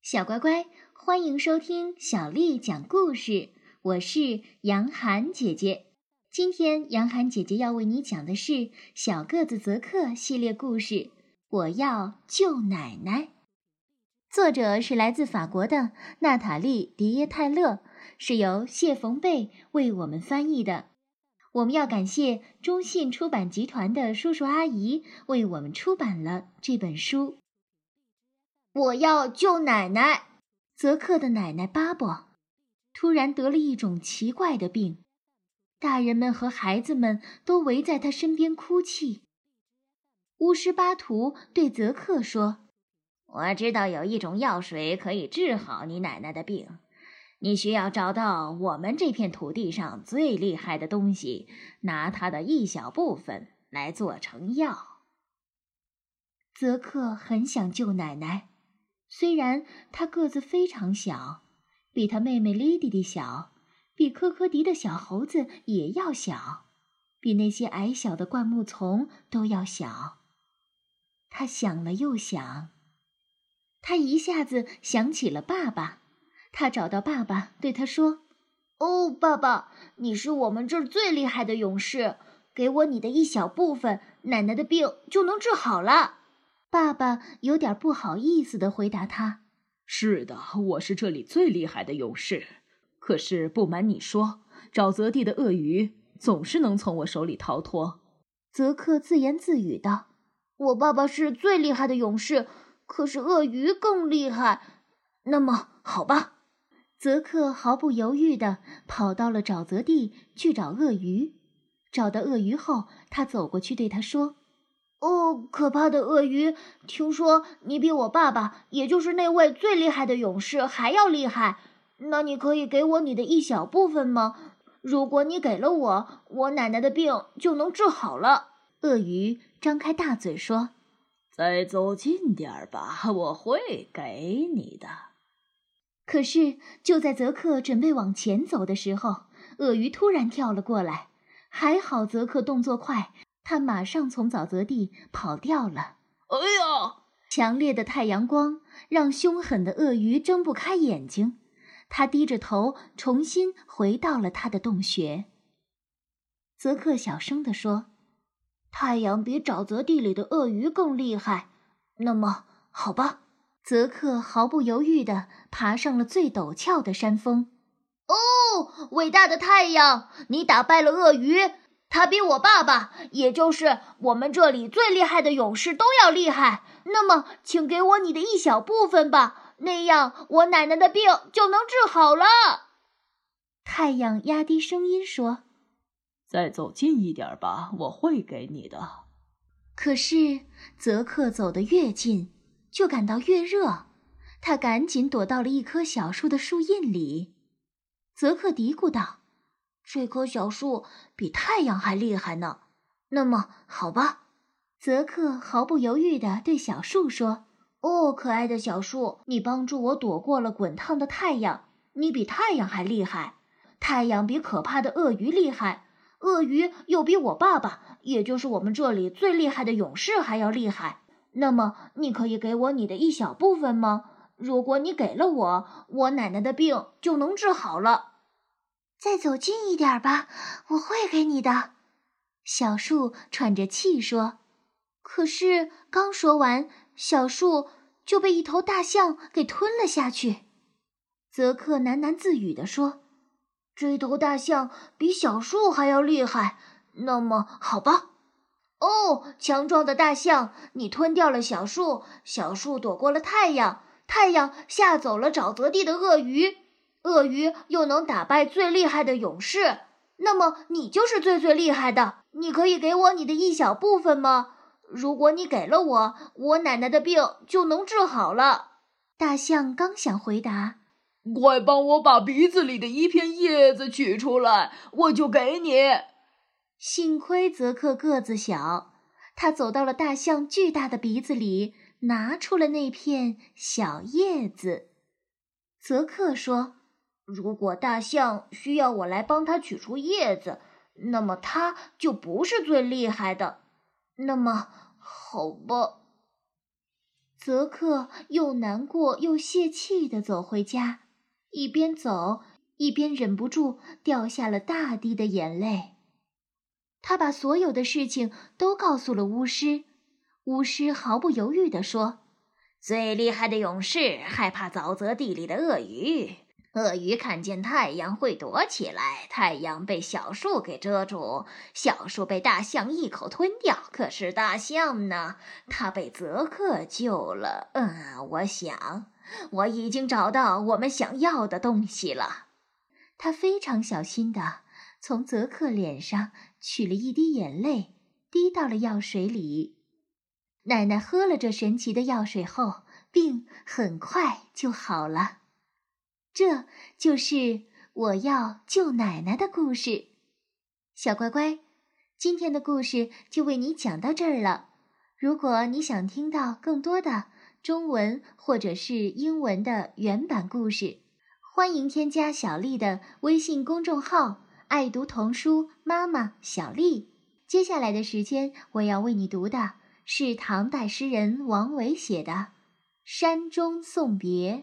小乖乖，欢迎收听小丽讲故事。我是杨涵姐姐。今天杨涵姐姐要为你讲的是《小个子泽克》系列故事《我要救奶奶》。作者是来自法国的娜塔莉·迪耶泰勒，是由谢冯贝为我们翻译的。我们要感谢中信出版集团的叔叔阿姨为我们出版了这本书。我要救奶奶。泽克的奶奶巴伯突然得了一种奇怪的病，大人们和孩子们都围在他身边哭泣。巫师巴图对泽克说：“我知道有一种药水可以治好你奶奶的病，你需要找到我们这片土地上最厉害的东西，拿它的一小部分来做成药。”泽克很想救奶奶。虽然他个子非常小，比他妹妹莉迪迪小，比科科迪的小猴子也要小，比那些矮小的灌木丛都要小。他想了又想，他一下子想起了爸爸。他找到爸爸，对他说：“哦，爸爸，你是我们这儿最厉害的勇士，给我你的一小部分，奶奶的病就能治好了。”爸爸有点不好意思的回答他：“是的，我是这里最厉害的勇士。可是不瞒你说，沼泽地的鳄鱼总是能从我手里逃脱。”泽克自言自语道：“我爸爸是最厉害的勇士，可是鳄鱼更厉害。那么，好吧。”泽克毫不犹豫地跑到了沼泽地去找鳄鱼。找到鳄鱼后，他走过去对他说。哦，可怕的鳄鱼！听说你比我爸爸，也就是那位最厉害的勇士还要厉害。那你可以给我你的一小部分吗？如果你给了我，我奶奶的病就能治好了。鳄鱼张开大嘴说：“再走近点儿吧，我会给你的。”可是就在泽克准备往前走的时候，鳄鱼突然跳了过来。还好泽克动作快。他马上从沼泽地跑掉了。哎呀！强烈的太阳光让凶狠的鳄鱼睁不开眼睛，他低着头，重新回到了他的洞穴。泽克小声地说：“太阳比沼泽地里的鳄鱼更厉害。那么，好吧。”泽克毫不犹豫地爬上了最陡峭的山峰。哦，伟大的太阳，你打败了鳄鱼！他比我爸爸，也就是我们这里最厉害的勇士都要厉害。那么，请给我你的一小部分吧，那样我奶奶的病就能治好了。太阳压低声音说：“再走近一点吧，我会给你的。”可是泽克走得越近，就感到越热。他赶紧躲到了一棵小树的树荫里。泽克嘀咕道。这棵小树比太阳还厉害呢。那么，好吧，泽克毫不犹豫地对小树说：“哦，可爱的小树，你帮助我躲过了滚烫的太阳。你比太阳还厉害。太阳比可怕的鳄鱼厉害，鳄鱼又比我爸爸，也就是我们这里最厉害的勇士还要厉害。那么，你可以给我你的一小部分吗？如果你给了我，我奶奶的病就能治好了。”再走近一点吧，我会给你的。”小树喘着气说。可是刚说完，小树就被一头大象给吞了下去。泽克喃喃自语地说：“这头大象比小树还要厉害。那么，好吧。哦，强壮的大象，你吞掉了小树，小树躲过了太阳，太阳吓走了沼泽地的鳄鱼。”鳄鱼又能打败最厉害的勇士，那么你就是最最厉害的。你可以给我你的一小部分吗？如果你给了我，我奶奶的病就能治好了。大象刚想回答，快帮我把鼻子里的一片叶子取出来，我就给你。幸亏泽克个子小，他走到了大象巨大的鼻子里，拿出了那片小叶子。泽克说。如果大象需要我来帮它取出叶子，那么它就不是最厉害的。那么，好吧。泽克又难过又泄气地走回家，一边走一边忍不住掉下了大滴的眼泪。他把所有的事情都告诉了巫师，巫师毫不犹豫地说：“最厉害的勇士害怕沼泽地里的鳄鱼。”鳄鱼看见太阳会躲起来，太阳被小树给遮住，小树被大象一口吞掉。可是大象呢？它被泽克救了。嗯，我想我已经找到我们想要的东西了。他非常小心地从泽克脸上取了一滴眼泪，滴到了药水里。奶奶喝了这神奇的药水后，病很快就好了。这就是我要救奶奶的故事，小乖乖，今天的故事就为你讲到这儿了。如果你想听到更多的中文或者是英文的原版故事，欢迎添加小丽的微信公众号“爱读童书妈妈小丽”。接下来的时间，我要为你读的是唐代诗人王维写的《山中送别》。《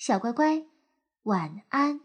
小乖乖，晚安。